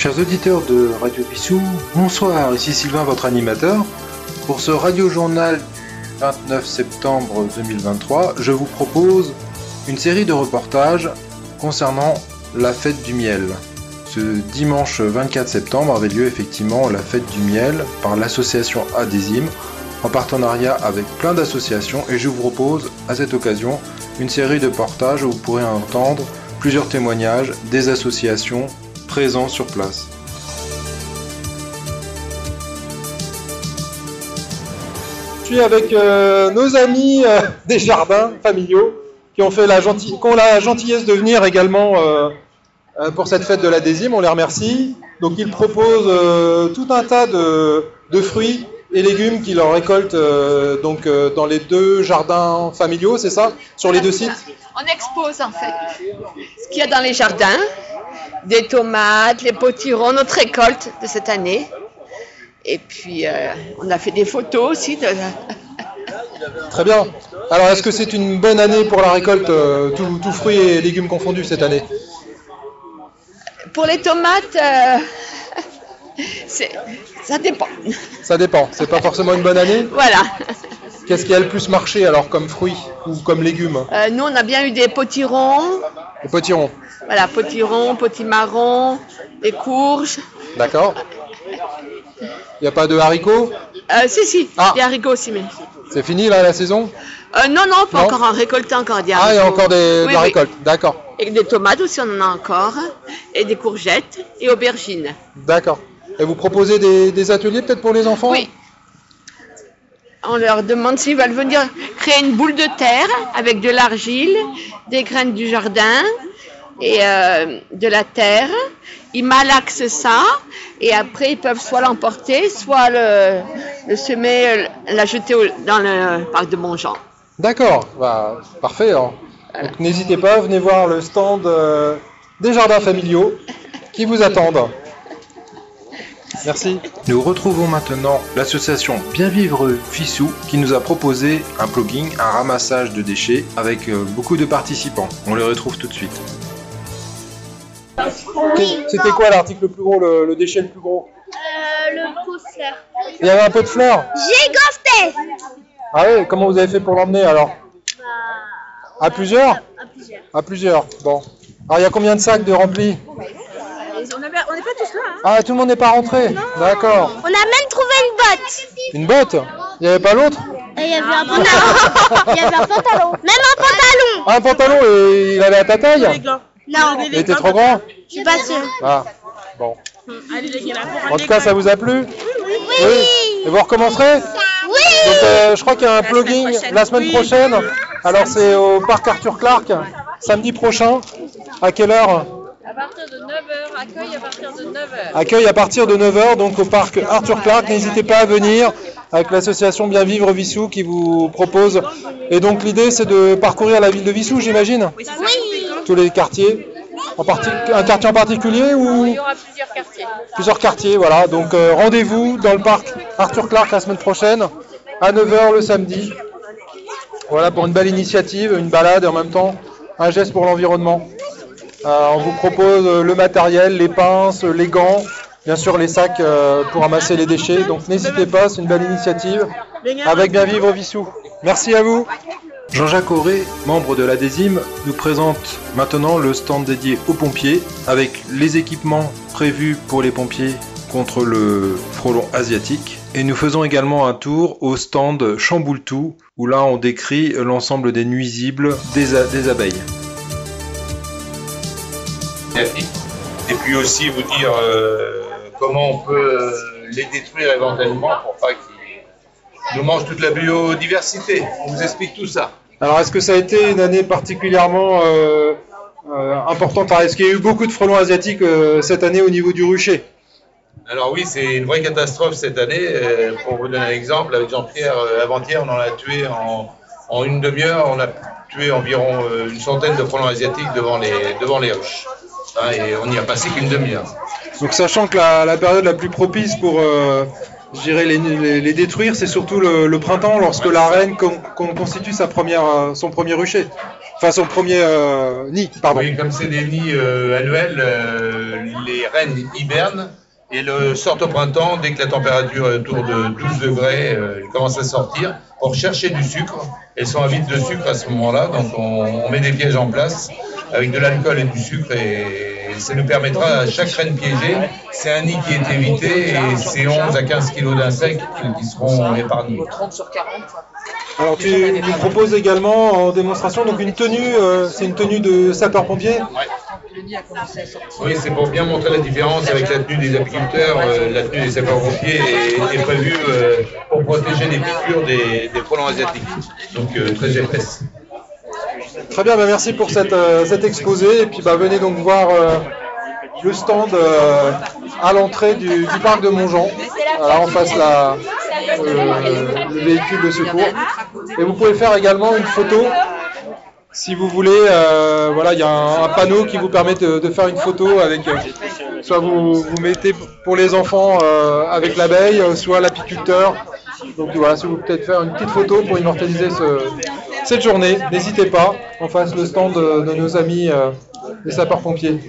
Chers auditeurs de Radio Bissou, bonsoir, ici Sylvain, votre animateur. Pour ce radio-journal du 29 septembre 2023, je vous propose une série de reportages concernant la fête du miel. Ce dimanche 24 septembre avait lieu effectivement la fête du miel par l'association Adésime en partenariat avec plein d'associations et je vous propose à cette occasion une série de reportages où vous pourrez entendre plusieurs témoignages des associations présents sur place. Je suis avec euh, nos amis euh, des jardins familiaux qui ont fait la, gentille, qui la gentillesse de venir également euh, pour cette fête de la désime. On les remercie. Donc ils proposent tout un tas de, de fruits et légumes qu'ils leur récoltent euh, donc euh, dans les deux jardins familiaux, c'est ça? Sur les deux sites? On expose en fait ce qu'il y a dans les jardins, des tomates, les potirons, notre récolte de cette année. Et puis euh, on a fait des photos aussi. De... Très bien. Alors est-ce que c'est une bonne année pour la récolte, euh, tout, tout fruits et légumes confondus cette année? Pour les tomates, ça dépend. Ça dépend. C'est pas forcément une bonne année? Voilà. Qu'est-ce qui a le plus marché alors comme fruits ou comme légumes Euh, nous, on a bien eu des potirons, Les potirons. voilà, potirons, potimarrons, des courges. D'accord. Il n'y a pas de haricots? Euh, si, si, Ah. des haricots aussi, mais. C'est fini là la saison? Euh, non, non, pas Non. encore en récolter encore des Ah, il y a haricots. encore des, de Oui, la oui. récolte. D'accord. Et des tomates aussi, on en a encore. Et des courgettes et aubergines. D'accord. Et vous proposez des, des ateliers peut-être pour les enfants Oui. On leur demande s'ils veulent venir créer une boule de terre avec de l'argile, des graines du jardin et euh, de la terre. Ils malaxent ça et après ils peuvent soit l'emporter, soit le, le semer, euh, la jeter au- dans le parc de Montjean. D'accord. Bah, parfait. Donc, n'hésitez pas, venez voir le stand euh, des jardins familiaux qui vous attendent. Merci. Nous retrouvons maintenant l'association Bien Vivre Fissou qui nous a proposé un plugin, un ramassage de déchets avec euh, beaucoup de participants. On les retrouve tout de suite. C'était quoi l'article le plus gros, le, le déchet le plus gros? Euh, le pot de fleurs. Il y avait un peu de fleurs? J'ai ghosté Ah oui, comment vous avez fait pour l'emmener alors? À plusieurs? À plusieurs. À plusieurs. Bon. Alors il y a combien de sacs de remplis? On n'est pas tous là. Hein. Ah, tout le monde n'est pas rentré. D'accord. On a même trouvé une botte. Une botte? Il n'y avait pas l'autre? Il y avait un pantalon. il y avait un pantalon. Même un pantalon. Ah, un pantalon et il avait à ta taille Non, Il était trop grand? Je suis pas sûre. Ah, bon. En tout cas, ça vous a plu? Oui. Et vous recommencerez? Oui. Donc, euh, je crois qu'il y a un plugin la semaine prochaine. Alors, c'est au parc Arthur Clark, samedi prochain. À quelle heure? À partir de 9h, accueil à partir de 9h. Accueil à partir de 9h, donc au parc Arthur Clark. N'hésitez pas à venir avec l'association Bien Vivre Vissou qui vous propose. Et donc, l'idée, c'est de parcourir la ville de Vissou, j'imagine? Oui. Tous les quartiers? En parti- Un quartier en particulier ou? Il y aura plusieurs quartiers. plusieurs quartiers, voilà. Donc euh, rendez-vous dans le parc Arthur Clark la semaine prochaine à 9h le samedi. Voilà pour une belle initiative, une balade et en même temps un geste pour l'environnement. Euh, on vous propose euh, le matériel, les pinces, les gants, bien sûr les sacs euh, pour ramasser les déchets. Donc n'hésitez pas, c'est une belle initiative avec Bien Vivre Vissou. Merci à vous. Jean-Jacques Auré, membre de la DESIM, nous présente maintenant le stand dédié aux pompiers avec les équipements prévus pour les pompiers contre le frelon asiatique. Et nous faisons également un tour au stand Chamboultou où là on décrit l'ensemble des nuisibles des abeilles. Et puis aussi vous dire euh, comment on peut euh, les détruire éventuellement pour pas qu'ils nous mangent toute la biodiversité. On vous explique tout ça. Alors, est-ce que ça a été une année particulièrement euh, euh, importante Est-ce qu'il y a eu beaucoup de frelons asiatiques cette année au niveau du rucher? Alors oui, c'est une vraie catastrophe cette année. Pour vous donner un exemple, avec Jean-Pierre, avant-hier, on en a tué en, en une demi-heure, on a tué environ une centaine de frelons asiatiques devant les, devant les ruches. Hein, et on n'y a passé qu'une demi-heure. Donc, sachant que la, la période la plus propice pour, euh, les, les- les détruire, c'est surtout le, le printemps lorsque la reine con- con- constitue sa première, euh, son premier rucher. Enfin, son premier euh, nid, pardon. Oui, comme c'est des nids euh, annuels, euh, les reines hibernent et le sortent au printemps dès que la température est autour de 12 degrés. euh, elles commencent à sortir pour chercher du sucre. Elles sont avides de sucre à ce moment-là, donc on, on met des pièges en place avec de l'alcool et du sucre et ça nous permettra à chaque reine piégée, c'est un nid qui est évité et c'est 11 à 15 kilos d'insectes qui seront épargnés. Alors, tu nous proposes également en démonstration donc une tenue, euh, c'est une tenue de sapeur-pompier. Oui, c'est pour bien montrer la différence avec la tenue des apiculteurs. euh, la tenue des sapeurs-pompiers est, est prévue euh, pour protéger les piqûres des, des frelons asiatiques, donc euh, très épaisse. Très bien, bah, merci pour cette, euh, cet exposé. Et puis bah, venez donc voir euh, le stand euh, à l'entrée du, du parc de Montjean. Voilà, en face la, euh, le véhicule de secours. Et vous pouvez faire également une photo. Si vous voulez, euh, voilà, il y a un, panneau qui vous permet de, faire une photo avec, euh, soit vous, vous mettez pour les enfants euh, avec l'abeille, soit l'apiculteur. Donc voilà, si vous pouvez peut-être faire une petite photo pour immortaliser ce, cette journée, n'hésitez pas, en face le stand de, nos amis les sapeurs-pompiers.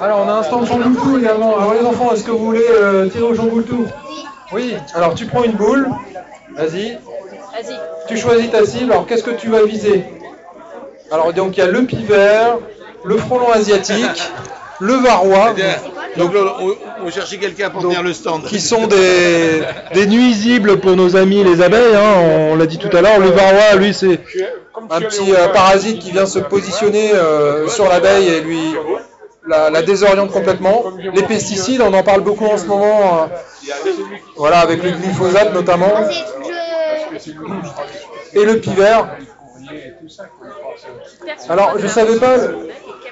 Alors on a un stand Jean Boultou également. Alors les enfants, est-ce que vous voulez tirer au Jean Oui. Alors tu prends une boule, vas-y. Vas-y. Tu choisis ta cible. Alors qu'est-ce que tu vas viser? Alors donc il y a le pivert, le frelon asiatique, le varroa. Donc là, on, on cherchait quelqu'un pour Donc, tenir le stand. qui sont des, des nuisibles pour nos amis les abeilles, hein, on l'a dit tout à l'heure. Le varroa, lui, c'est un petit euh, parasite qui vient se positionner euh, sur l'abeille et lui la, la désoriente complètement. Les pesticides, on en parle beaucoup en ce moment, euh, voilà, avec le glyphosate notamment, et le pivert. Alors, je savais pas,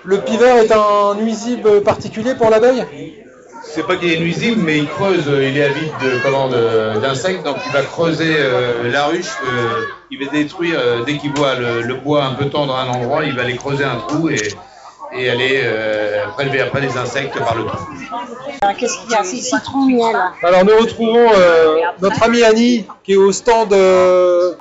le pivert est un nuisible particulier pour l'abeille? C'est pas qu'il est nuisible, mais il creuse, euh, il est avide de comment de- d'insectes, donc il va creuser euh, la ruche, euh, il va détruire euh, dès qu'il voit le, le bois un peu tendre à un endroit, il va aller creuser un trou et, et aller euh, prélever après les insectes par le trou. Qu'est-ce qu'il y a C'est citron miel. Alors nous retrouvons euh, notre amie Annie qui est au stand. euh,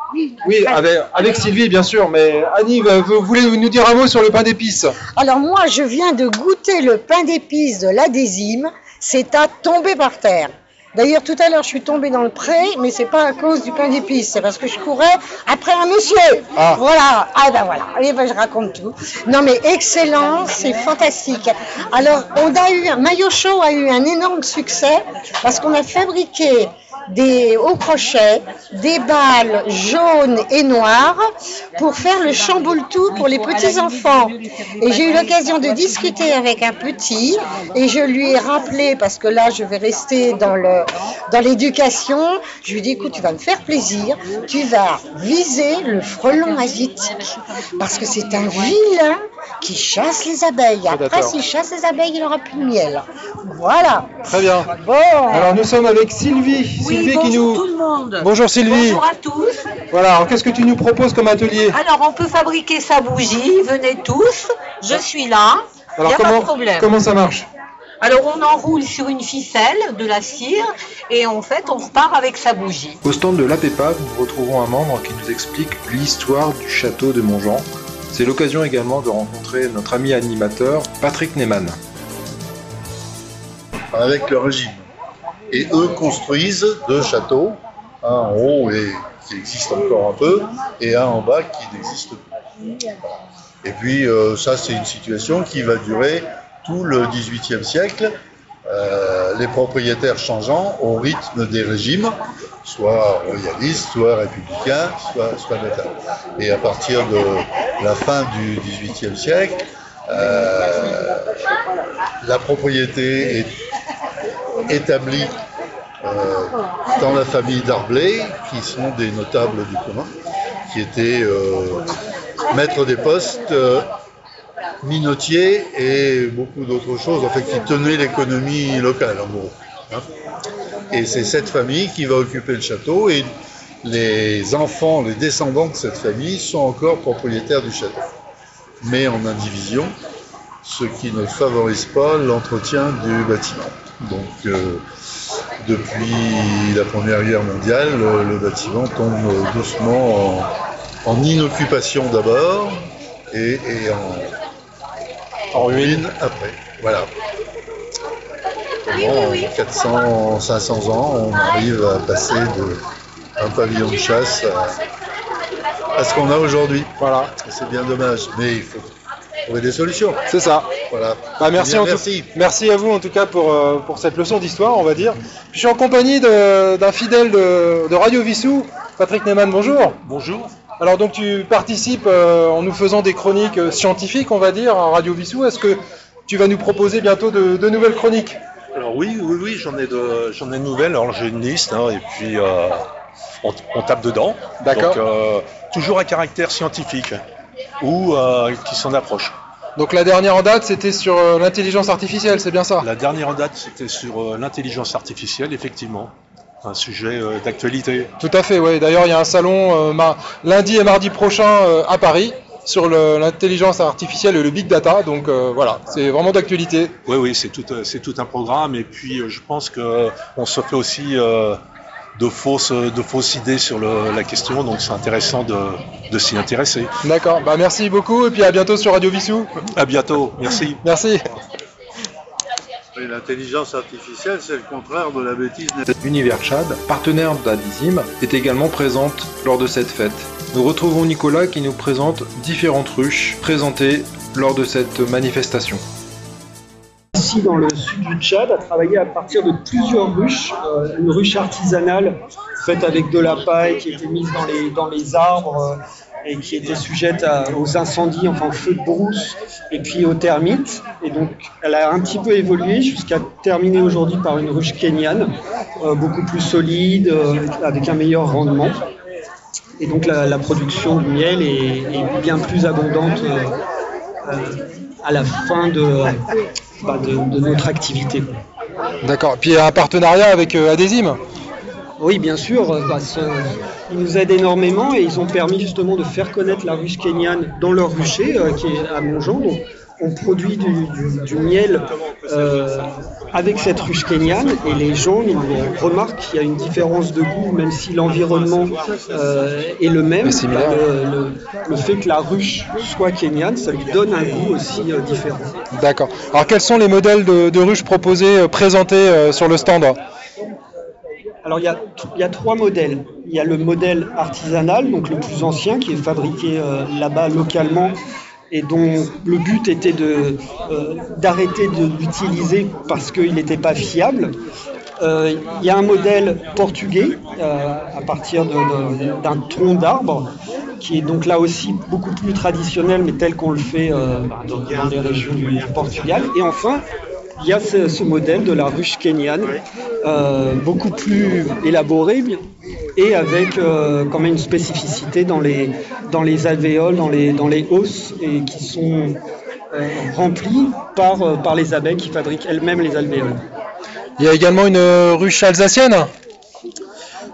oui, avec, avec Sylvie bien sûr, mais Annie, vous voulez nous dire un mot sur le pain d'épices? Alors moi, je viens de goûter le pain d'épices de l'adésime. C'est à tomber par terre. D'ailleurs, tout à l'heure, je suis tombée dans le pré, mais c'est pas à cause du pain d'épices, c'est parce que je courais après un monsieur. Ah. Voilà. Ah ben voilà. Et ben je raconte tout. Non mais excellent, c'est fantastique. Alors, on a eu, Maillot Show a eu un énorme succès parce qu'on a fabriqué des hauts crochets, des balles jaunes et noires pour faire le chamboule-tout pour les petits enfants. Et j'ai eu l'occasion de discuter avec un petit et je lui ai rappelé parce que là je vais rester dans le dans l'éducation. Je lui ai dit écoute tu vas me faire plaisir, tu vas viser le frelon asiatique parce que c'est un vilain qui chasse les abeilles. Après d'accord. s'il chasse les abeilles il n'aura plus de miel. Voilà. Très bien. Bon. Alors nous sommes avec Sylvie. Sylvie qui nous. tout le monde. Bonjour Sylvie. Bonjour à tous. Voilà. Alors qu'est-ce que tu nous proposes comme atelier Alors, on peut fabriquer sa bougie. Venez tous. Je suis là. Il Alors n'y a pas comment de problème. comment ça marche Alors, on enroule sur une ficelle de la cire et en fait, on repart avec sa bougie. Au stand de l'APEPAV, nous retrouvons un membre qui nous explique l'histoire du château de Montjean. C'est l'occasion également de rencontrer notre ami animateur Patrick Neyman. avec le régime. Et eux construisent deux châteaux, un en haut qui existe encore un peu, et un en bas qui n'existe plus. Et puis euh, ça, c'est une situation qui va durer tout le XVIIIe siècle, euh, les propriétaires changeant au rythme des régimes, soit royalistes, soit républicains, soit, soit. Et à partir de la fin du XVIIIe siècle, euh, la propriété est établie euh, dans la famille d'Arblay, qui sont des notables du commun, qui étaient euh, maîtres des postes, euh, minotiers et beaucoup d'autres choses, en fait, qui tenaient l'économie locale, en gros. hein. Et c'est cette famille qui va occuper le château et les enfants, les descendants de cette famille sont encore propriétaires du château, mais en indivision. ce qui ne favorise pas l'entretien du bâtiment. Donc, euh, depuis la Première Guerre mondiale, le, le bâtiment tombe doucement en, en inoccupation d'abord et, et en, en ruine après. Voilà. Comment, en 400, 500 ans, on arrive à passer de un pavillon de chasse à, à ce qu'on a aujourd'hui. Voilà. C'est bien dommage, mais il faut trouver des solutions. C'est ça. Voilà. Bah, merci, en tout- merci. merci à vous en tout cas pour, euh, pour cette leçon d'histoire, on va dire. Je suis en compagnie d'un fidèle de, de Radio Vissou, Patrick Neyman, bonjour. Bonjour. Alors donc tu participes euh, en nous faisant des chroniques euh, scientifiques, on va dire, à Radio Vissou. Est-ce que tu vas nous proposer bientôt de, de nouvelles chroniques? Alors oui, oui, oui, j'en ai de, j'en ai de nouvelles. Alors j'ai une liste hein, et puis euh, on, on tape dedans. D'accord. Donc euh, toujours à caractère scientifique ou euh, qui s'en approche. Donc la dernière en date, c'était sur euh, l'intelligence artificielle, c'est bien ça? La dernière en date, c'était sur euh, l'intelligence artificielle, effectivement, un sujet euh, d'actualité. Tout à fait, oui. D'ailleurs, il y a un salon euh, ma- lundi et mardi prochain euh, à Paris sur l'intelligence artificielle et le big data. Donc voilà, c'est vraiment d'actualité. Oui, oui, c'est tout, c'est tout un programme et puis je pense que on se fait aussi de fausses, de fausses idées sur le- la question, donc c'est intéressant de, de s'y intéresser. D'accord, bah merci beaucoup et puis à bientôt sur Radio Vissou. À bientôt, merci. Merci. L'intelligence artificielle, c'est le contraire de la bêtise. Univers Chad, partenaire d'Adizim, est également présente lors de cette fête. Nous retrouvons Nicolas qui nous présente différentes ruches présentées lors de cette manifestation. Dans le sud du Tchad, a travaillé à partir de plusieurs ruches. Euh, une ruche artisanale faite avec de la paille qui était mise dans les, dans les arbres euh, et qui était sujette à- aux incendies, enfin aux feux de brousse et puis aux termites. Et donc elle a un petit peu évolué jusqu'à terminer aujourd'hui par une ruche kenyane, euh, beaucoup plus solide, avec un meilleur rendement. Et donc la, production du miel est, bien plus abondante à la fin de, bah, de, de notre activité. D'accord. Puis un partenariat avec euh, Adésim. Oui, bien sûr, euh, bah, ils nous aident énormément et ils ont permis justement de faire connaître la ruche kenyane dans leur rucher euh, qui est à Montjean. Donc, on produit du, du- du miel euh, avec cette ruche kenyane et les gens ils remarquent qu'il y a une différence de goût, même si l'environnement euh, est le même. Bah, le, le- le fait que la ruche soit kenyane, ça lui donne un goût aussi euh, différent. D'accord. Alors quels sont les modèles de, de ruches proposés, présentés sur le stand? Alors il y, a, il y a trois modèles. Il y a le modèle artisanal, donc le plus ancien, qui est fabriqué euh, là-bas localement et dont le but était de, euh, d'arrêter de l'utiliser parce qu'il n'était pas fiable. Euh, il y a un modèle portugais euh, à partir d'un tronc d'arbre qui est donc là aussi beaucoup plus traditionnel mais tel qu'on le fait dans, les régions du Portugal. Et enfin, il y a ce, ce modèle de la ruche kenyane, beaucoup plus élaboré et avec euh, quand même une spécificité dans les, dans les alvéoles, dans les, dans les hausses, et qui sont euh, remplies par, euh, par les abeilles qui fabriquent elles-mêmes les alvéoles. Il y a également une euh, ruche alsacienne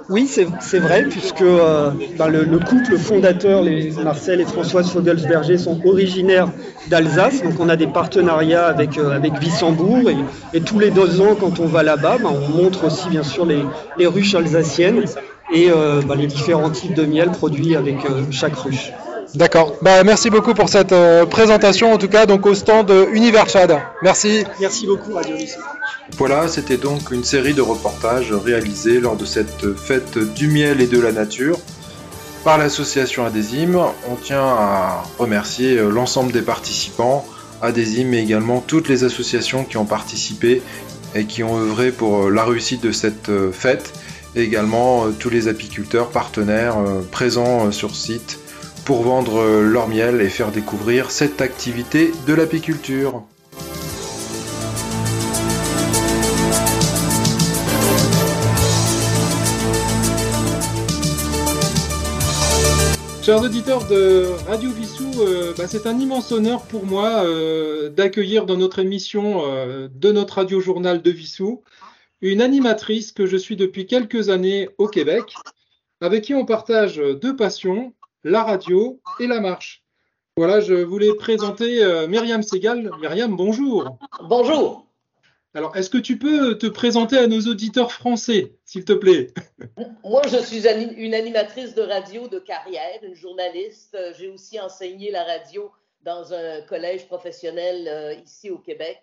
Oui, c'est vrai, puisque euh, ben, le, le couple fondateur, les Marcel et Françoise Fogelsberger, sont originaires d'Alsace. Donc on a des partenariats avec, euh, avec Wissembourg. Et, et tous les deux ans, quand on va là-bas, ben, on montre aussi bien sûr les, les ruches alsaciennes et euh, ben, les différents types de miel produits avec euh, chaque ruche. D'accord. Bah, merci beaucoup pour cette euh, présentation, en tout cas, donc au stand euh, Univers Chad. Merci. Merci beaucoup, Radio Lycée. Voilà, c'était donc une série de reportages réalisés lors de cette fête du miel et de la nature par l'association Adésim. On tient à remercier euh, l'ensemble des participants, Adésim, mais également toutes les associations qui ont participé et qui ont œuvré pour la réussite de cette euh, fête, également euh, tous les apiculteurs partenaires euh, présents euh, sur site pour vendre leur miel et faire découvrir cette activité de l'apiculture. Chers auditeurs de Radio Vissou, bah, c'est un immense honneur pour moi d'accueillir dans notre émission de notre radio journal de Vissou une animatrice que je suis depuis quelques années au Québec, avec qui on partage deux passions, la radio et la marche. Voilà, je voulais présenter euh, Myriam Segal. Myriam, bonjour. Bonjour. Alors, est-ce que tu peux te présenter à nos auditeurs français, s'il te plaît? Moi, je suis une animatrice de radio de carrière, une journaliste. Euh, J'ai aussi enseigné la radio dans un collège professionnel euh, ici au Québec.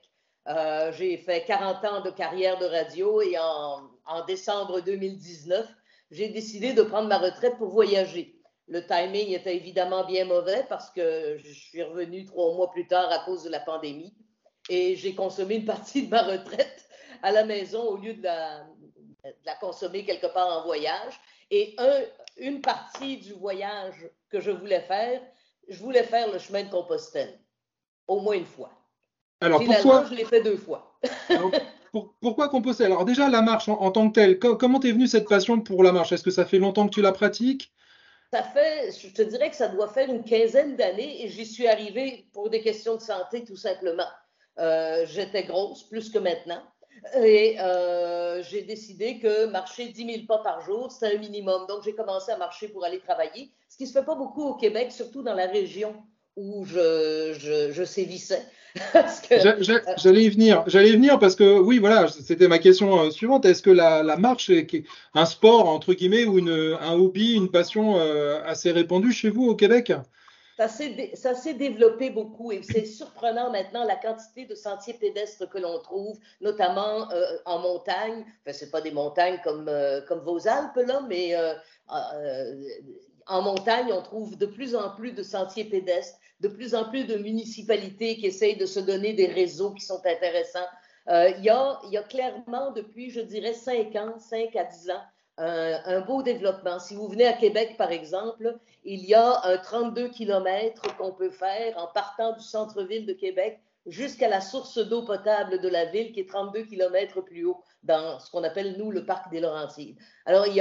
Euh, J'ai fait 40 ans de carrière de radio et en, décembre 2019, j'ai décidé de prendre ma retraite pour voyager. Le timing était évidemment bien mauvais parce que je suis revenue trois mois plus tard à cause de la pandémie et j'ai consommé une partie de ma retraite à la maison au lieu de la, consommer quelque part en voyage. Et un- une partie du voyage que je voulais faire, je voulais faire le chemin de Compostelle, au moins une fois. Alors, pourquoi, je l'ai fait deux fois. pour- pourquoi Compostelle Alors, déjà, la marche en, en tant que telle, co- comment t'es venue cette passion pour la marche? Est-ce que ça fait longtemps que tu la pratiques? Ça fait, je te dirais que ça doit faire une quinzaine d'années et j'y suis arrivée pour des questions de santé tout simplement. Euh, J'étais grosse plus que maintenant et euh, j'ai décidé que marcher 10 000 pas par jour, c'était un minimum. Donc j'ai commencé à marcher pour aller travailler, ce qui ne se fait pas beaucoup au Québec, surtout dans la région où je, je, je sévissais. J'a- J'allais y venir. J'allais venir parce que, oui, voilà, c'était ma question euh, suivante. Est-ce que la, la marche est est un sport, entre guillemets, ou une, un hobby, une passion euh, assez répandue chez vous au Québec? Ça s'est développé beaucoup et c'est surprenant maintenant la quantité de sentiers pédestres que l'on trouve, notamment euh, en montagne. Enfin, c'est pas des montagnes comme, euh, comme vos Alpes, là, mais euh, euh, en montagne, on trouve de plus en plus de sentiers pédestres, de plus en plus de municipalités qui essayent de se donner des réseaux qui sont intéressants. Euh, il, y a, y a clairement, depuis, je dirais, 5 ans, 5 à 10 ans, un, beau développement. Si vous venez à Québec, par exemple, il y a un 32 km qu'on peut faire en partant du centre-ville de Québec jusqu'à la source d'eau potable de la ville qui est 32 km plus haut dans ce qu'on appelle, nous, le parc des Laurentides. Alors, il y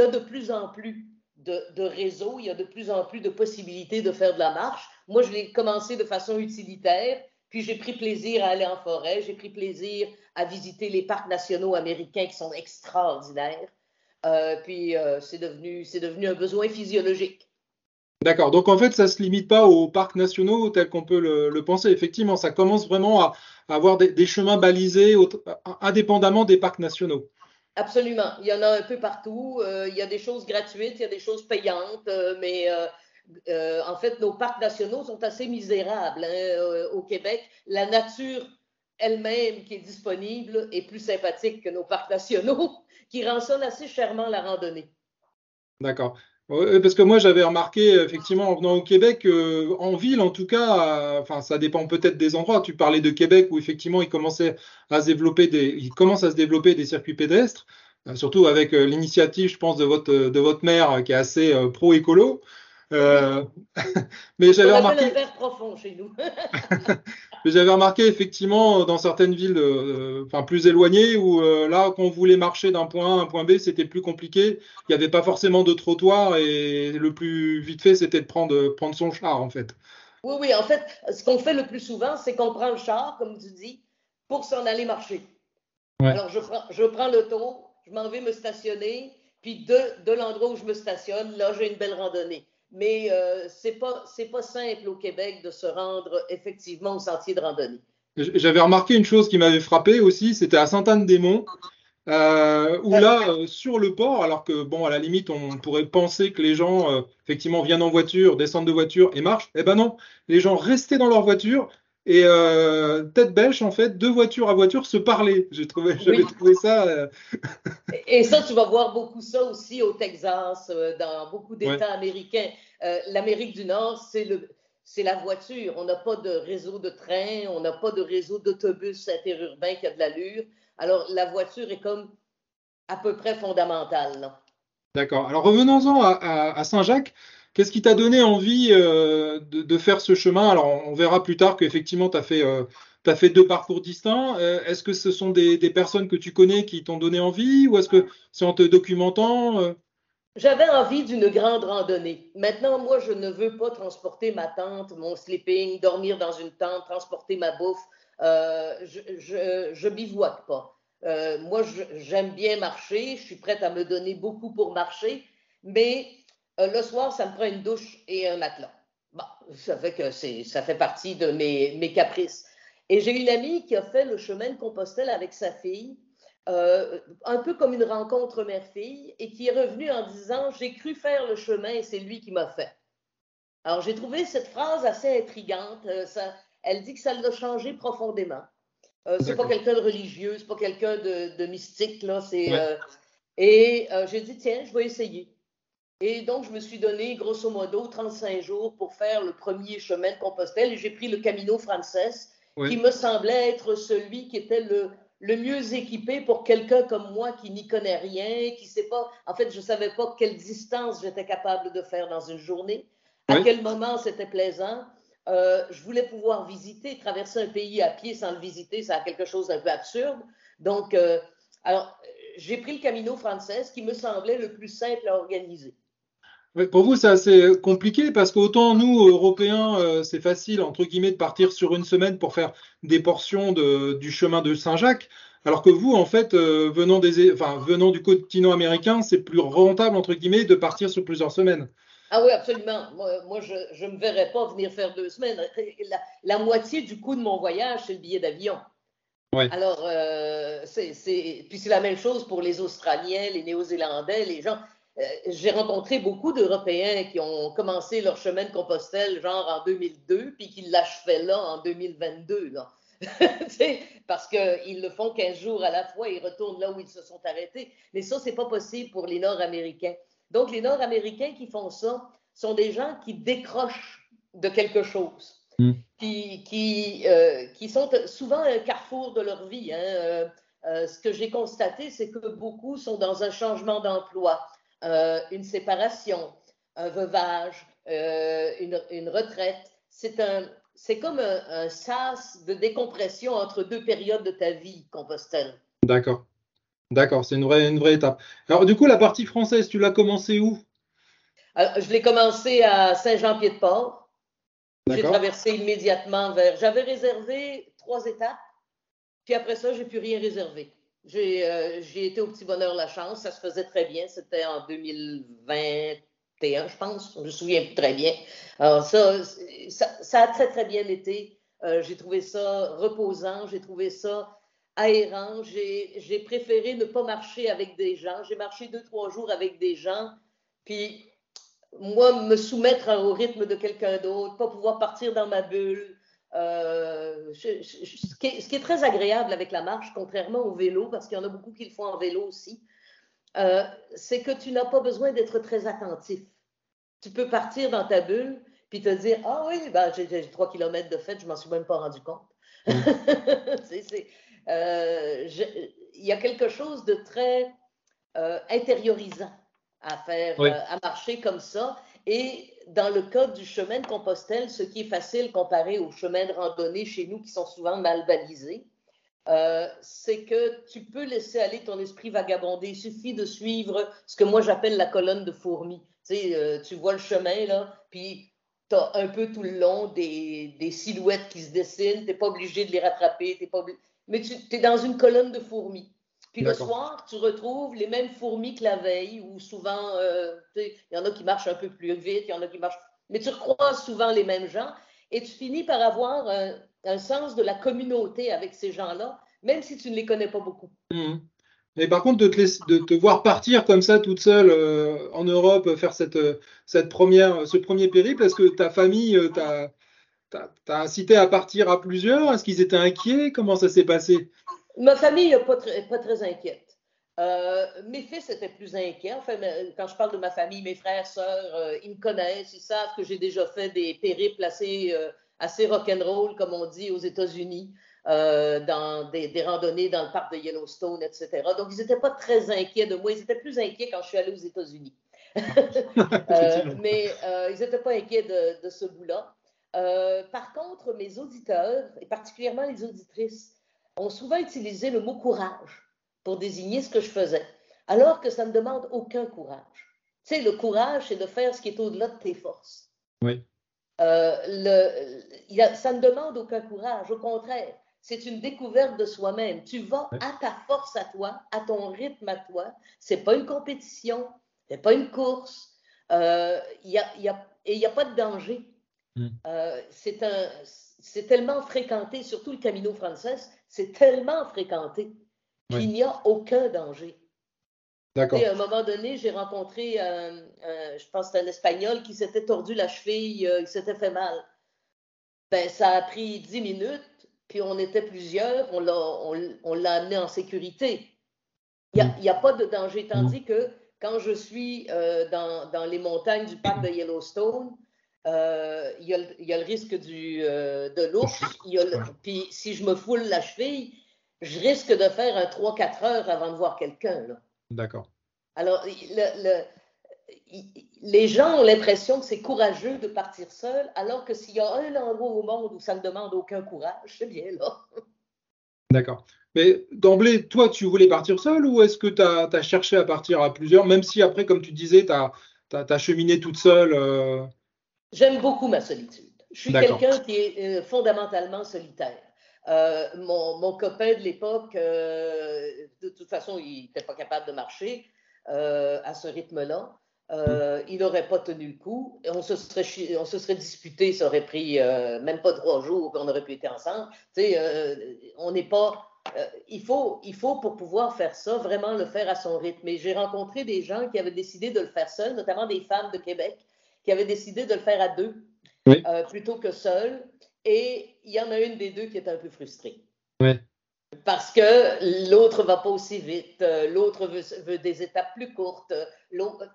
a, de plus en plus de réseaux, il y a de plus en plus de possibilités de faire de la marche. Moi, je l'ai commencé de façon utilitaire, puis j'ai pris plaisir à aller en forêt, j'ai pris plaisir à visiter les parcs nationaux américains qui sont extraordinaires. Euh, puis euh, c'est devenu, devenu un besoin physiologique. D'accord. Donc, en fait, ça se limite pas aux parcs nationaux tels qu'on peut le, le penser. Effectivement, ça commence vraiment à, à avoir des, des chemins balisés indépendamment des parcs nationaux. Absolument. Il y en a un peu partout. Euh, il y a des choses gratuites, il y a des choses payantes, mais euh, euh, en fait, nos parcs nationaux sont assez misérables hein, euh, au Québec. La nature elle-même qui est disponible est plus sympathique que nos parcs nationaux, qui ça assez chèrement la randonnée. D'accord. Ouais, Parce que moi, j'avais remarqué, effectivement, en venant au Québec, euh, en ville, en tout cas, euh, enfin, ça dépend peut-être des endroits. Tu parlais de Québec où, effectivement, il commençait à se développer des, il commence à se développer des circuits pédestres, euh, surtout avec euh, l'initiative, je pense, de votre, de votre maire euh, qui est assez euh, pro-écolo. Euh, mais j'avais remarqué. profond chez nous. Mais j'avais remarqué effectivement dans certaines villes euh, enfin, plus éloignées où euh, là, quand on voulait marcher d'un point A à un point B, c'était plus compliqué. Il n'y avait pas forcément de trottoir et le plus vite fait, c'était de prendre, prendre son char en fait. Oui, oui, en fait, ce qu'on fait le plus souvent, c'est qu'on prend le char, comme tu dis, pour s'en aller marcher. Ouais. Alors, je prends, je prends l'auto, je m'en vais me stationner, puis de, de l'endroit où je me stationne, là, j'ai une belle randonnée. Mais euh, c'est pas, simple au Québec de se rendre effectivement au sentier de randonnée. J'avais remarqué une chose qui m'avait frappé aussi, c'était à Sainte-Anne-des-Monts, euh, où là, euh, sur le port, alors que bon, à la limite, on pourrait penser que les gens, euh, effectivement, viennent en voiture, descendent de voiture et marchent. Eh ben non, les gens restaient dans leur voiture et euh, tête bêche, en fait, de voiture à voiture se parlaient. J'ai trouvé, j'avais Oui. trouvé ça. euh, Et ça, tu vas voir beaucoup ça aussi au Texas, euh, dans beaucoup d'États Ouais. américains. Euh, L'Amérique du Nord, c'est le, c'est la voiture. On n'a pas de réseau de train, on n'a pas de réseau d'autobus interurbain qui a de l'allure. Alors, la voiture est comme à peu près fondamentale. D'accord. Alors revenons-en à, à- à Saint-Jacques. Qu'est-ce qui t'a donné envie euh, de, faire ce chemin? Alors on verra plus tard qu'effectivement tu as euh, t'as fait deux parcours distincts. Euh, est-ce que ce sont des, personnes que tu connais qui t'ont donné envie ou est-ce que c'est en te documentant? euh? J'avais envie d'une grande randonnée. Maintenant, moi, je ne veux pas transporter ma tente, mon sleeping, dormir dans une tente, transporter ma bouffe. Je, je, je bivouaque pas. Moi, j'aime bien marcher. Je suis prête à me donner beaucoup pour marcher. Mais le soir, ça me prend une douche et un matelas. Bon, ça fait que c'est, ça fait partie de mes, mes caprices. Et j'ai une amie qui a fait le chemin de Compostelle avec sa fille, euh, un peu comme une rencontre mère-fille, et qui est revenue en disant J'ai cru faire le chemin et c'est lui qui m'a fait. Alors, j'ai trouvé cette phrase assez intrigante. Euh, ça, elle dit que ça l'a changé profondément. Euh, c'est pas quelqu'un de religieux, c'est pas quelqu'un de, de mystique, là. C'est, Ouais. euh, et euh, j'ai dit, tiens, je vais essayer. Et donc, je me suis donné, grosso modo, 35 jours pour faire le premier chemin de Compostelle et j'ai pris le Camino Frances, Oui. qui me semblait être celui qui était le, le mieux équipé pour quelqu'un comme moi qui n'y connaît rien, qui sait pas. En fait, je ne savais pas quelle distance j'étais capable de faire dans une journée, à Oui. quel moment c'était plaisant. Euh, je voulais pouvoir visiter, traverser un pays à pied sans le visiter, ça a quelque chose d'un peu absurde. Donc, euh, alors, j'ai pris le Camino Frances qui me semblait le plus simple à organiser. Pour vous, c'est assez compliqué parce qu'autant nous, Européens, euh, c'est facile, entre guillemets, de partir sur une semaine pour faire des portions de- du chemin de Saint-Jacques, alors que vous, en fait, euh, venant des, enfin, venant du continent américain, c'est plus rentable, entre guillemets, de partir sur plusieurs semaines. Ah oui, absolument. Moi, moi, je ne me verrais pas venir faire deux semaines. La, la moitié du coût de mon voyage, c'est le billet d'avion. Ouais. Alors, euh, c'est- puis c'est la même chose pour les Australiens, les Néo-Zélandais, les gens. Euh, j'ai rencontré beaucoup d'Européens qui ont commencé leur chemin de Compostelle, genre en 2002, puis qui l'achevaient là en 2022. Là. Tu sais, Parce qu'ils le font 15 jours à la fois, ils retournent là où ils se sont arrêtés. Mais ça, c'est pas possible pour les Nord-Américains. Donc, les Nord-Américains qui font ça sont des gens qui décrochent de quelque chose qui, qui, euh, qui sont souvent un carrefour de leur vie. hein. Euh, euh, ce que j'ai constaté, c'est que beaucoup sont dans un changement d'emploi, euh, une séparation, un veuvage, euh, une, une retraite. C'est un, c'est comme un, un sas de décompression entre deux périodes de ta vie, Compostelle. D'accord. D'accord, c'est une vraie, une vraie étape. Alors, du coup, la partie française, tu l'as commencé où? Alors, je l'ai commencé à Saint-Jean-Pied-de-Port. J'ai traversé immédiatement vers. J'avais réservé trois étapes, puis après ça, j'ai plus rien réservé. J'ai euh, j'ai été au petit bonheur la chance, ça se faisait très bien. C'était en 2021, je pense. Je me souviens plus très bien. Alors, ça, a très, très bien été. Euh, j'ai trouvé ça reposant, j'ai trouvé ça aérant. J'ai préféré ne pas marcher avec des gens. J'ai marché deux, trois jours avec des gens, puis moi, me soumettre au rythme de quelqu'un d'autre, pas pouvoir partir dans ma bulle. Euh, je- je- je- ce, qui est, ce qui est très agréable avec la marche, contrairement au vélo, parce qu'il y en a beaucoup qui le font en vélo aussi, euh, c'est que tu n'as pas besoin d'être très attentif. Tu peux partir dans ta bulle, puis te dire Ah oui, ben, j'ai trois kilomètres de fait, je m'en suis même pas rendu compte. C'est, euh, Il y a quelque chose de très intériorisant à faire, Oui. à marcher comme ça. Et dans le cas du chemin de Compostelle, ce qui est facile comparé aux chemins de randonnée chez nous qui sont souvent mal balisés, euh, c'est que tu peux laisser aller ton esprit vagabonder. Il suffit de suivre ce que moi j'appelle la colonne de fourmis. Tu euh, vois le chemin, là, puis tu as un peu tout le long des, silhouettes qui se dessinent. Tu n'es pas obligé de les rattraper. t'es pas obli- Mais tu es dans une colonne de fourmis. Puis le soir, tu retrouves les mêmes fourmis que la veille, ou souvent, euh, il y en a qui marchent un peu plus vite, il y en a qui marchent. Mais tu recroises souvent les mêmes gens et tu finis par avoir un, un sens de la communauté avec ces gens-là, même si tu ne les connais pas beaucoup. Mais par contre, de te, laisser- de te voir partir comme ça toute seule euh, en Europe, faire cette, euh, cette première, ce premier périple, est-ce que ta famille euh, t'a incité à partir à plusieurs? Est-ce qu'ils étaient inquiets? Comment ça s'est passé? Ma famille n'est pas, très- pas très inquiète. Euh, mes fils étaient plus inquiets. Enfin, mais, quand je parle de ma famille, mes frères, sœurs, euh, ils me connaissent, ils savent que j'ai déjà fait des périples assez, euh, assez rock'n'roll, comme on dit aux États-Unis, euh, dans des, des randonnées dans le parc de Yellowstone, etc. Donc, ils n'étaient pas très inquiets de moi. Ils étaient plus inquiets quand je suis allée aux États-Unis. Euh, mais euh, ils n'étaient pas inquiets de, de ce bout-là. Euh, par contre, mes auditeurs, et particulièrement les auditrices, ont souvent utilisé le mot courage pour désigner ce que je faisais, alors que ça ne demande aucun courage. Tu sais, le courage, c'est de faire ce qui est au-delà de tes forces. Oui. Euh, le- il y a- ça ne demande aucun courage. Au contraire, c'est une découverte de soi-même. Tu vas à ta force à toi, à ton rythme à toi. C'est pas une compétition, c'est pas une course. Euh, il y a- il y a- et il n'y a pas de danger. Mm. Euh, c'est un, c'est tellement fréquenté, surtout le Camino Frances, c'est tellement fréquenté qu'il Oui. n'y a aucun danger. D'accord. Et à un moment donné, j'ai rencontré, un, un- je pense un Espagnol qui s'était tordu la cheville, euh, il s'était fait mal. Ben, ça a pris 10 minutes, puis on était plusieurs, on l'a, on, on l'a amené en sécurité. Il n'y a, pas de danger. Tandis que quand je suis euh, dans, dans les montagnes du parc de Yellowstone, euh, il y, a le- il y a le risque du, euh, de l'ours. Puis si je me foule la cheville, je risque de faire un 3-4 heures avant de voir quelqu'un. D'accord. Alors, le- le- il- les gens ont l'impression que c'est courageux de partir seul, alors que s'il y a un endroit au monde où ça ne demande aucun courage, c'est bien là. D'accord. Mais d'emblée, toi, tu voulais partir seul ou est-ce que tu as, cherché à partir à plusieurs, même si après, comme tu disais, tu as, cheminé toute seule euh, J'aime beaucoup ma solitude. Je suis quelqu'un qui est euh, fondamentalement solitaire. Euh, mon, mon copain de l'époque, euh, de toute façon, il n'était pas capable de marcher à ce rythme-là. Il n'aurait pas tenu le coup. Et On se serait, on se serait disputé, ça aurait pris même pas trois jours, puis on aurait pu être ensemble. Tu sais, on n'est pas. il, faut, il faut, pour pouvoir faire ça, vraiment le faire à son rythme. Et j'ai rencontré des gens qui avaient décidé de le faire seuls, notamment des femmes de Québec, qui avaient décidé de le faire à deux euh, plutôt que seul. Et il y en a une des deux qui est un peu frustrée. Parce que l'autre va pas aussi vite, euh, l'autre veut, veut des étapes plus courtes. euh, l'autre-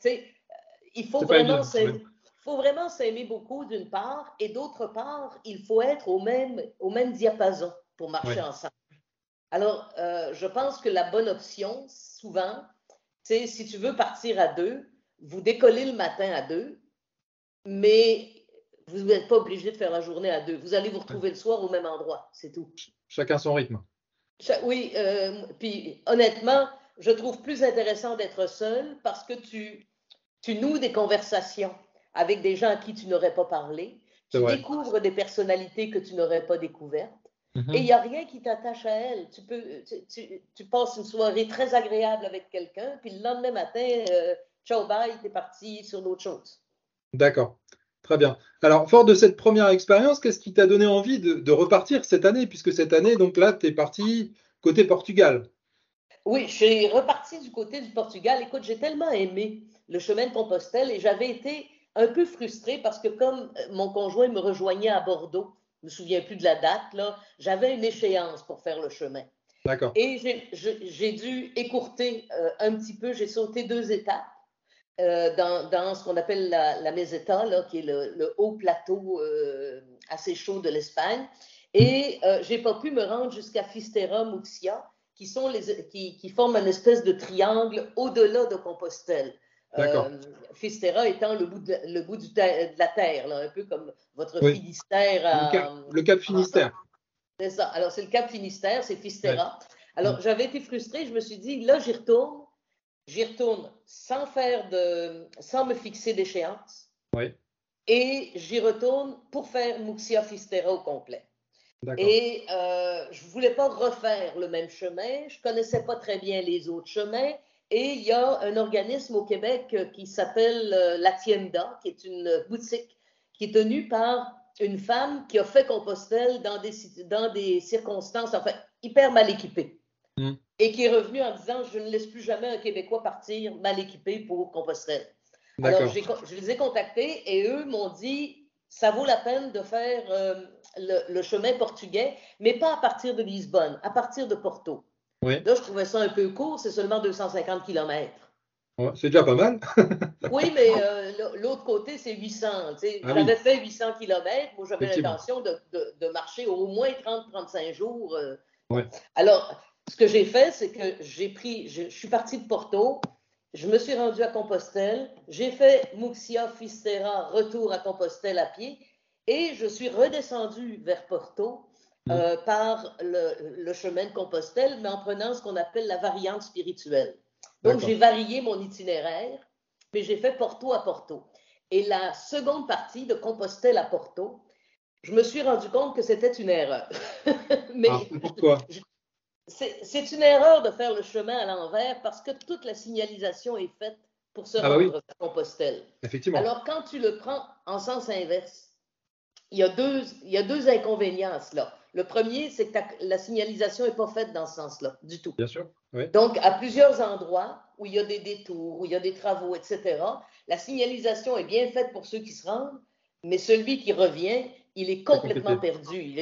il faut vraiment s'aimer. faut vraiment s'aimer beaucoup d'une part, et d'autre part, il faut être au même, au même diapason pour marcher ensemble. Alors, euh, je pense que la bonne option, souvent, c'est si tu veux partir à deux, vous décollez le matin à deux, mais vous n'êtes pas obligé de faire la journée à deux. Vous allez vous retrouver le soir au même endroit, c'est tout. chacun son rythme oui, euh, puis honnêtement, je trouve plus intéressant d'être seul parce que tu, tu noues des conversations avec des gens à qui tu n'aurais pas parlé. Tu découvres des personnalités que tu n'aurais pas découvertes. Mhm. Et il n'y a rien qui t'attache à elle. Tu, peux, tu, tu- tu passes une soirée très agréable avec quelqu'un, puis le lendemain matin, euh, ciao, bye, t'es parti sur d'autres choses. D'accord. Très bien. Alors, fort de cette première expérience, qu'est-ce qui t'a donné envie de, de repartir cette année? Puisque cette année, donc là, tu es parti côté Portugal. Oui, je suis repartie du côté du Portugal. Écoute, j'ai tellement aimé le chemin de Compostelle et j'avais été un peu frustrée parce que comme euh, mon conjoint me rejoignait à Bordeaux, je me souviens plus de la date, là, j'avais une échéance pour faire le chemin. D'accord. Et j'ai dû écourter euh, un petit peu, j'ai sauté deux étapes euh, dans, dans ce qu'on appelle la, la Meseta, là, qui est le, le haut plateau euh, assez chaud de l'Espagne. Et euh, j'ai pas pu me rendre jusqu'à Fistera, Muxia, qui, sont les, qui, qui forment une espèce de triangle au-delà de Compostelle. Euh, Fistera étant le bout de, le bout du de la terre, là, un peu comme votre Oui. Finistère. à- Le cap, le Cap Finistère. c'est ça. Alors, c'est le Cap Finistère, c'est Fistera. Alors, j'avais été frustrée. Je me suis dit, là, j'y retourne. J'y retourne sans faire de. sans me fixer d'échéance. Oui. Et j'y retourne pour faire Muxia Fistera au complet. Et euh, je ne voulais pas refaire le même chemin. Je ne connaissais pas très bien les autres chemins. Et il y a un organisme au Québec qui s'appelle euh, La Tienda, qui est une boutique qui est tenue par une femme qui a fait Compostelle dans des, dans des circonstances, enfin, hyper mal équipées. Mm. Et qui est revenue en disant Je ne laisse plus jamais un Québécois partir mal équipé pour Compostelle. Alors, je les ai contactés et eux m'ont dit ça vaut la peine de faire euh, le, le chemin portugais, mais pas à partir de Lisbonne, à partir de Porto. Oui. Là, je trouvais ça un peu court, c'est seulement 250 km. Ouais, c'est déjà pas mal. Oui, mais euh, l'autre côté, c'est 800. tu sais. Ah oui. J'avais fait 800 km. Moi, j'avais l'intention de, de- de marcher au moins 30-35 jours. euh. Ouais. Alors, ce que j'ai fait, c'est que j'ai pris, je, je suis partie de Porto, je me suis rendue à Compostelle, j'ai fait Muxia, Fistera, retour à Compostelle à pied, et je suis redescendue vers Porto euh, par le, le chemin de Compostelle, mais en prenant ce qu'on appelle la variante spirituelle. Donc, j'ai varié mon itinéraire, mais j'ai fait Porto à Porto. Et la seconde partie de Compostelle à Porto, je me suis rendu compte que c'était une erreur. mais Ah, pourquoi? C'est une erreur de faire le chemin à l'envers parce que toute la signalisation est faite pour se Ah bah rendre oui. à Compostelle. Effectivement. Alors, quand tu le prends en sens inverse, il y a deux, il y a deux inconvénients à cela. Le premier, c'est que ta- la signalisation n'est pas faite dans ce sens-là, du tout. Bien sûr. Oui. Donc, à plusieurs endroits où il y a des détours, où il y a des travaux, etc., la signalisation est bien faite pour ceux qui se rendent, mais celui qui revient, il est complètement perdu.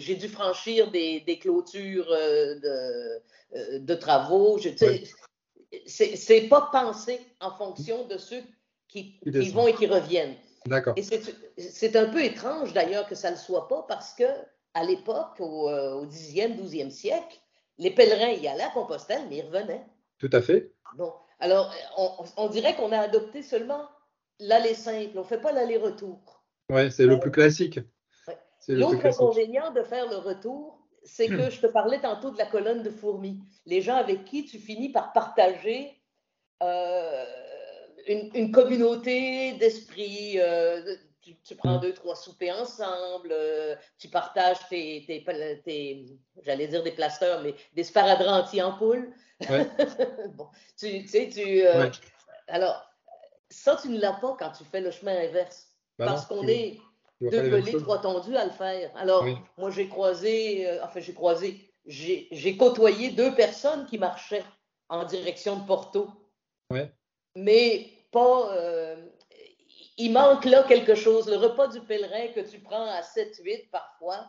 J'ai dû franchir des, des clôtures euh, de, euh, de travaux. Je- sais, C'est pas pensé en fonction de ceux qui, vont et qui reviennent. D'accord. Et c'est un peu étrange d'ailleurs que ça ne le soit pas parce que à l'époque, au, euh, au 10e, 12e siècle, les pèlerins y allaient à Compostelle, mais ils revenaient. Tout à fait. Bon, alors on, on dirait qu'on a adopté seulement l'aller simple, on ne fait pas l'aller-retour. Ouais, c'est le plus classique. L'autre inconvénient de faire le retour, c'est que je te parlais tantôt de la colonne de fourmis. Les gens avec qui tu finis par partager euh, une, une communauté d'esprit. euh, tu, tu prends deux, trois soupers ensemble, euh, tu partages tes, tes- tes- j'allais dire des plasteurs, mais des sparadraps anti-ampoules. Ouais. bon, tu, tu sais, tu. euh, Ouais. Alors, ça, tu ne l'as pas quand tu fais le chemin inverse. Bah parce qu'on est deux pelés, trois tendus à le faire. Alors, Oui. moi, j'ai croisé, euh, enfin, j'ai croisé, j'ai j'ai côtoyé deux personnes qui marchaient en direction de Porto, Ouais. mais pas. euh, il manque là quelque chose. Le repas du pèlerin que tu prends à 7-8 parfois,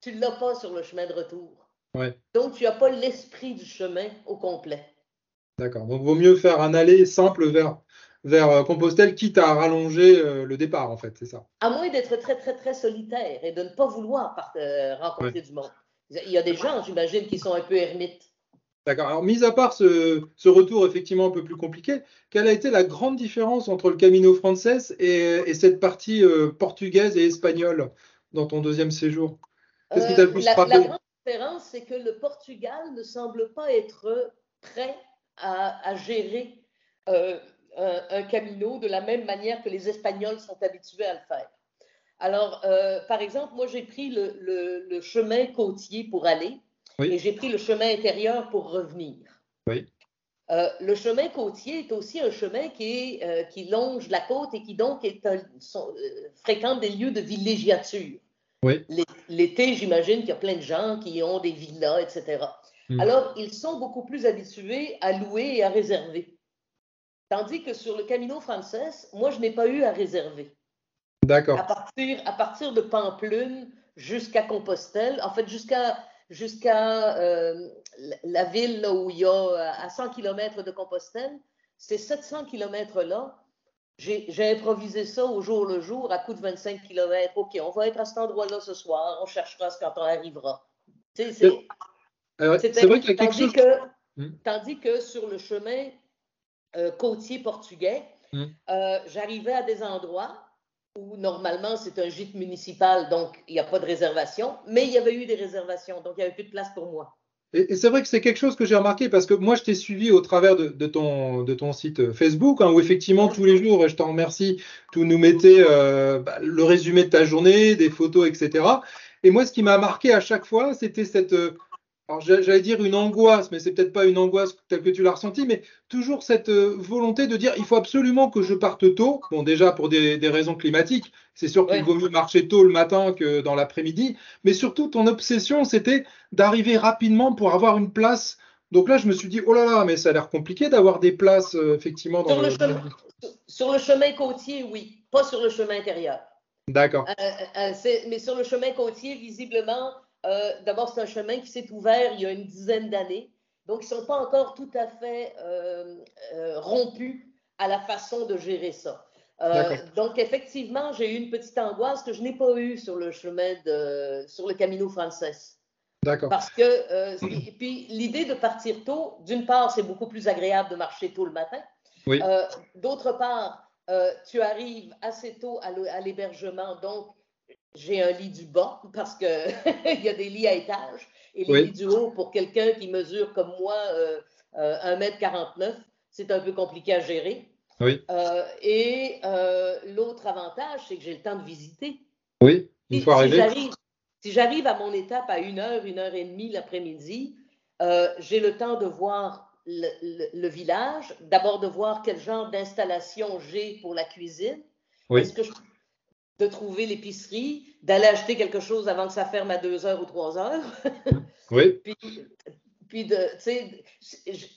tu ne l'as pas sur le chemin de retour. Ouais. Donc, tu n'as pas l'esprit du chemin au complet. D'accord. Donc, vaut mieux faire un aller simple vers, vers euh, Compostelle, quitte à rallonger euh, le départ, en fait, c'est ça. À moins d'être très, très, très solitaire et de ne pas vouloir part- euh, rencontrer du monde. Il y a des gens, j'imagine, qui sont un peu ermites. D'accord. Alors, mis à part ce, ce retour effectivement un peu plus compliqué, quelle a été la grande différence entre le Camino Frances et, et cette partie euh, portugaise et espagnole dans ton deuxième séjour? Qu'est-ce qui t'a le Euh, plus la, frappé? la grande différence, c'est que le Portugal ne semble pas être prêt à, à gérer euh, un, un camino de la même manière que les Espagnols sont habitués à le faire. Alors, euh, par exemple, moi, j'ai pris le, le- le chemin côtier pour aller Oui. et j'ai pris le chemin intérieur pour revenir. Oui. Euh, le chemin côtier est aussi un chemin qui, est, euh, qui longe la côte et qui donc est un- fréquente des lieux de villégiature. Oui. L'é- L'été, j'imagine qu'il y a plein de gens qui ont des villas, etc. Mm. Alors, ils sont beaucoup plus habitués à louer et à réserver. Tandis que sur le Camino Frances, moi, je n'ai pas eu à réserver. D'accord. À partir, à partir de Pamplune jusqu'à Compostelle, en fait, jusqu'à jusqu'à euh, la- ville là, où il y a à 100 km de Compostelle, ces 700 km-là, j'ai improvisé ça au jour le jour à coup de 25 km. OK, on va être à cet endroit-là ce soir, on cherchera ce quand on arrivera. Sais, c'est- vrai qu'il y a quelque tandis chose. que, Hmm. tandis que sur le chemin euh, côtier portugais, Hmm. euh, j'arrivais à des endroits où normalement c'est un gîte municipal, donc il n'y a pas de réservation, mais il y avait eu des réservations, donc il n'y avait plus de place pour moi. Et, et c'est vrai que c'est quelque chose que j'ai remarqué parce que moi, je t'ai suivi au travers de, de ton, de ton site Facebook, hein, où effectivement, tous les jours, et je t'en remercie, tu nous mettais euh, bah, le résumé de ta journée, des photos, etc. Et moi, ce qui m'a marqué à chaque fois, c'était cette, euh, alors j'a- j'allais dire une angoisse, mais c'est peut-être pas une angoisse telle que tu l'as ressentie, mais toujours cette euh, volonté de dire, il faut absolument que je parte tôt. Bon, déjà pour des, des raisons climatiques, c'est sûr qu'il vaut mieux marcher tôt le matin que dans l'après-midi, mais surtout ton obsession, c'était d'arriver rapidement pour avoir une place. Donc là, je me suis dit, oh là là, mais ça a l'air compliqué d'avoir des places, euh, effectivement, dans Sur le, le. chemin, sur le chemin côtier, oui, pas sur le chemin intérieur. D'accord. Euh, euh, mais sur le chemin côtier, visiblement, euh, d'abord, c'est un chemin qui s'est ouvert il y a une dizaine d'années. Donc, ils ne sont pas encore tout à fait euh, euh, rompus à la façon de gérer ça. Donc, effectivement, j'ai eu une petite angoisse que je n'ai pas eue sur le chemin de, sur le Camino Frances. D'accord. Parce que, et puis, l'idée de partir tôt, d'une part, c'est beaucoup plus agréable de marcher tôt le matin. Oui. D'autre part, tu arrives assez tôt à l'hébergement, donc j'ai un lit du bas parce qu'il y a des lits à étage et les Oui. lits du haut pour quelqu'un qui mesure comme moi euh, euh, 1m49, c'est un peu compliqué à gérer. Oui. Euh, et euh, l'autre avantage, c'est que j'ai le temps de visiter. Oui, une Si- fois si arrivé. j'arrive- Si j'arrive à mon étape à une heure, une heure et demie l'après-midi, euh, j'ai le temps de voir le, le- le village, d'abord de voir quel genre d'installation j'ai pour la cuisine. Oui. Est-ce que je- de trouver l'épicerie, d'aller acheter quelque chose avant que ça ferme à 2 heures ou 3 heures. Oui. puis, puis de, tu sais,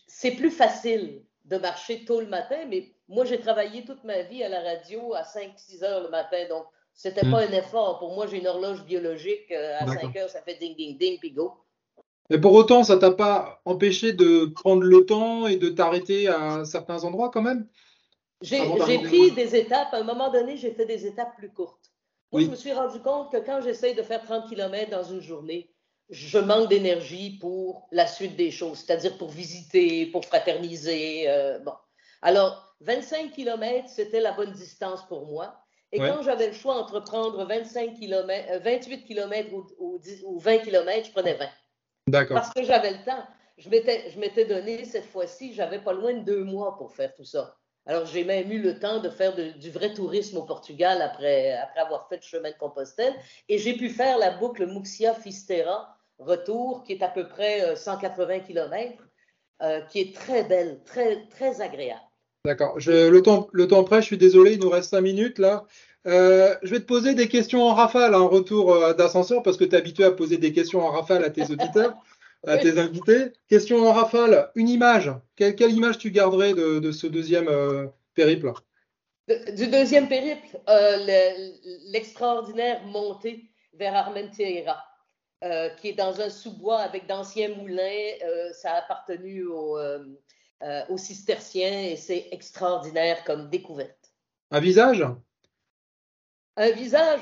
c'est plus facile de marcher tôt le matin, mais moi, j'ai travaillé toute ma vie à la radio à 5-6 heures le matin, donc c'était Mm. pas un effort. Pour moi, j'ai une horloge biologique, euh, à D'accord. 5 heures, ça fait ding, ding, ding, puis go. Mais pour autant, ça t'a pas empêché de prendre le temps et de t'arrêter à certains endroits quand même? J'ai pris des étapes. À un moment donné, j'ai fait des étapes plus courtes. Moi, Oui. je me suis rendu compte que quand j'essaye de faire 30 km dans une journée, je manque d'énergie pour la suite des choses, c'est-à-dire pour visiter, pour fraterniser. euh, bon. Alors, 25 km, c'était la bonne distance pour moi. Et Ouais. quand j'avais le choix entre prendre 25 km, 28 km ou, ou 10 ou 20 km, je prenais 20. D'accord. Parce que j'avais le temps. Je m'étais, je m'étais donné cette fois-ci, j'avais pas loin de deux mois pour faire tout ça. Alors, j'ai même eu le temps de faire du vrai tourisme au Portugal après, après avoir fait le chemin de Compostelle. Et j'ai pu faire la boucle Muxia-Fistera, retour, qui est à peu près euh, 180 km, qui est très belle, très, très agréable. D'accord. Le temps, le temps presse, je suis désolé, il nous reste 5 minutes là. Euh, je vais te poser des questions en rafale, un retour euh, d'ascenseur, parce que tu es habitué à poser des questions en rafale à tes auditeurs, à tes invités. Question en rafale, une image. Quelle, quelle image tu garderais de, de ce deuxième euh, périple? De- du deuxième périple, euh, le- l'extraordinaire montée vers Armenteira, euh, qui est dans un sous-bois avec d'anciens moulins. Euh, ça a appartenu aux cisterciens et c'est extraordinaire comme découverte. Un visage? Un visage,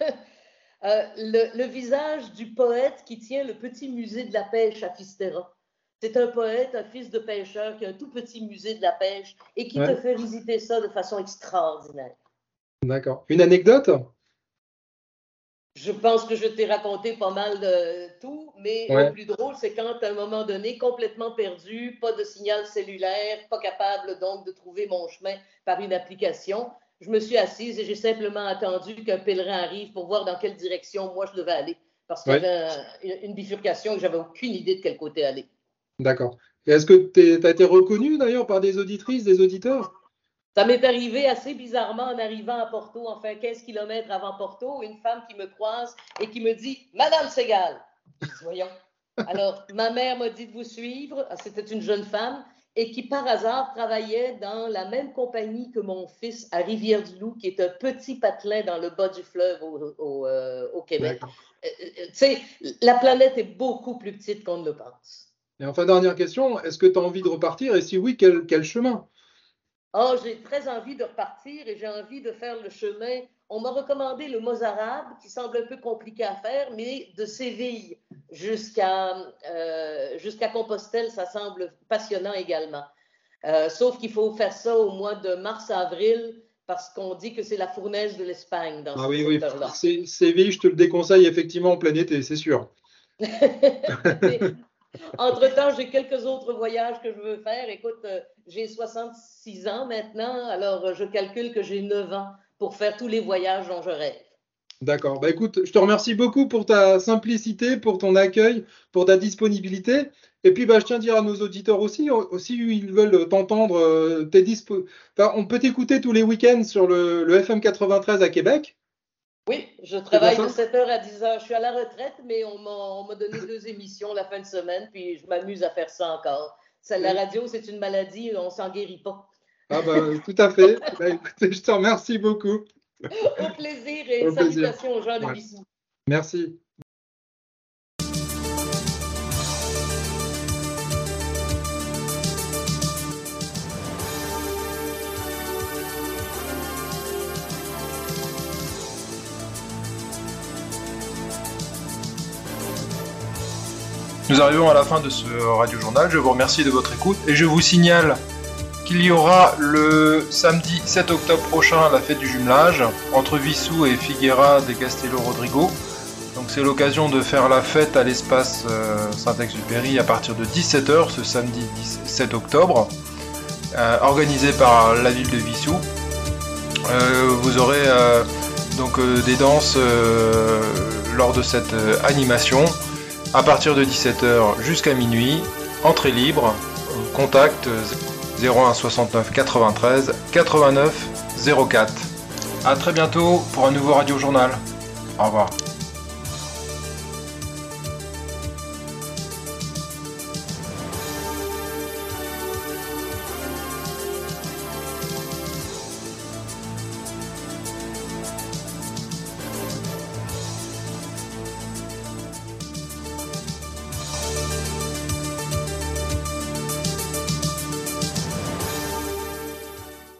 euh, le, le visage du poète qui tient le petit musée de la pêche à Fistera. C'est un poète, un fils de pêcheur qui a un tout petit musée de la pêche et qui Ouais. te fait visiter ça de façon extraordinaire. D'accord. Une anecdote? Je pense que je t'ai raconté pas mal de tout, mais Ouais. le plus drôle, c'est quand, à un moment donné, complètement perdu, pas de signal cellulaire, pas capable donc de trouver mon chemin par une application, je me suis assise et j'ai simplement attendu qu'un pèlerin arrive pour voir dans quelle direction moi je devais aller. Parce qu'il Ouais. y avait un- une, bifurcation et j'avais aucune idée de quel côté aller. D'accord. Est-ce que tu as été reconnu d'ailleurs par des auditrices, des auditeurs? Ça m'est arrivé assez bizarrement en arrivant à Porto, enfin 15 km avant Porto, une femme qui me croise et qui me dit Madame Segal. Voyons. Alors, ma mère m'a dit de vous suivre. Ah, C'était une jeune femme et qui, par hasard, travaillait dans la même compagnie que mon fils à Rivière-du-Loup, qui est un petit patelin dans le bas du fleuve au, au, euh, au Québec. Euh, euh, Tu sais, la planète est beaucoup plus petite qu'on ne le pense. Et enfin, dernière question, est-ce que tu as envie de repartir? Et si oui, quel, quel chemin? Oh, j'ai très envie de repartir et j'ai envie de faire le chemin. On m'a recommandé le Mozarabe, qui semble un peu compliqué à faire, mais de Séville jusqu'à euh, jusqu'à Compostelle, ça semble passionnant également. Euh, sauf qu'il faut faire ça au mois de mars-avril parce qu'on dit que c'est la fournaise de l'Espagne dans Ah ce oui, oui, Séville, je te le déconseille effectivement en plein été, c'est sûr. Entre-temps, j'ai quelques autres voyages que je veux faire. Écoute, euh, j'ai 66 ans maintenant, alors je calcule que j'ai 9 ans pour faire tous les voyages dont je rêve. D'accord. Bah écoute, je te remercie beaucoup pour ta simplicité, pour ton accueil, pour ta disponibilité. Et puis, bah, je tiens à dire à nos auditeurs aussi, aussi ils veulent t'entendre, euh, t'es dispo... enfin, on peut t'écouter tous les week-ends sur le, le FM 93 à Québec. Oui, je travaille de ça 7h à 10h. Je suis à la retraite, mais on m'a on m'a donné deux émissions la fin de semaine, puis je m'amuse à faire ça encore. Ça, la radio, c'est une maladie, on s'en guérit pas. Ah bah, tout à fait. Bah, écoutez, je te remercie beaucoup. Au plaisir et Au plaisir. salutations aux gens de Ouais. Merci. Nous arrivons à la fin de ce radio journal. Je vous remercie de votre écoute et je vous signale qu'il y aura le samedi 7 octobre prochain la fête du jumelage entre Vissou et Figuera de Castello Rodrigo. Donc c'est l'occasion de faire la fête à l'espace euh, Saint-Exupéry à partir de 17h ce samedi 17 octobre, euh, organisé par la ville de Vissou. Euh, vous aurez donc des danses lors de cette animation à partir de 17h jusqu'à minuit, entrée libre, contact 01 69 93 89 04. À très bientôt pour un nouveau Radio Journal. Au revoir.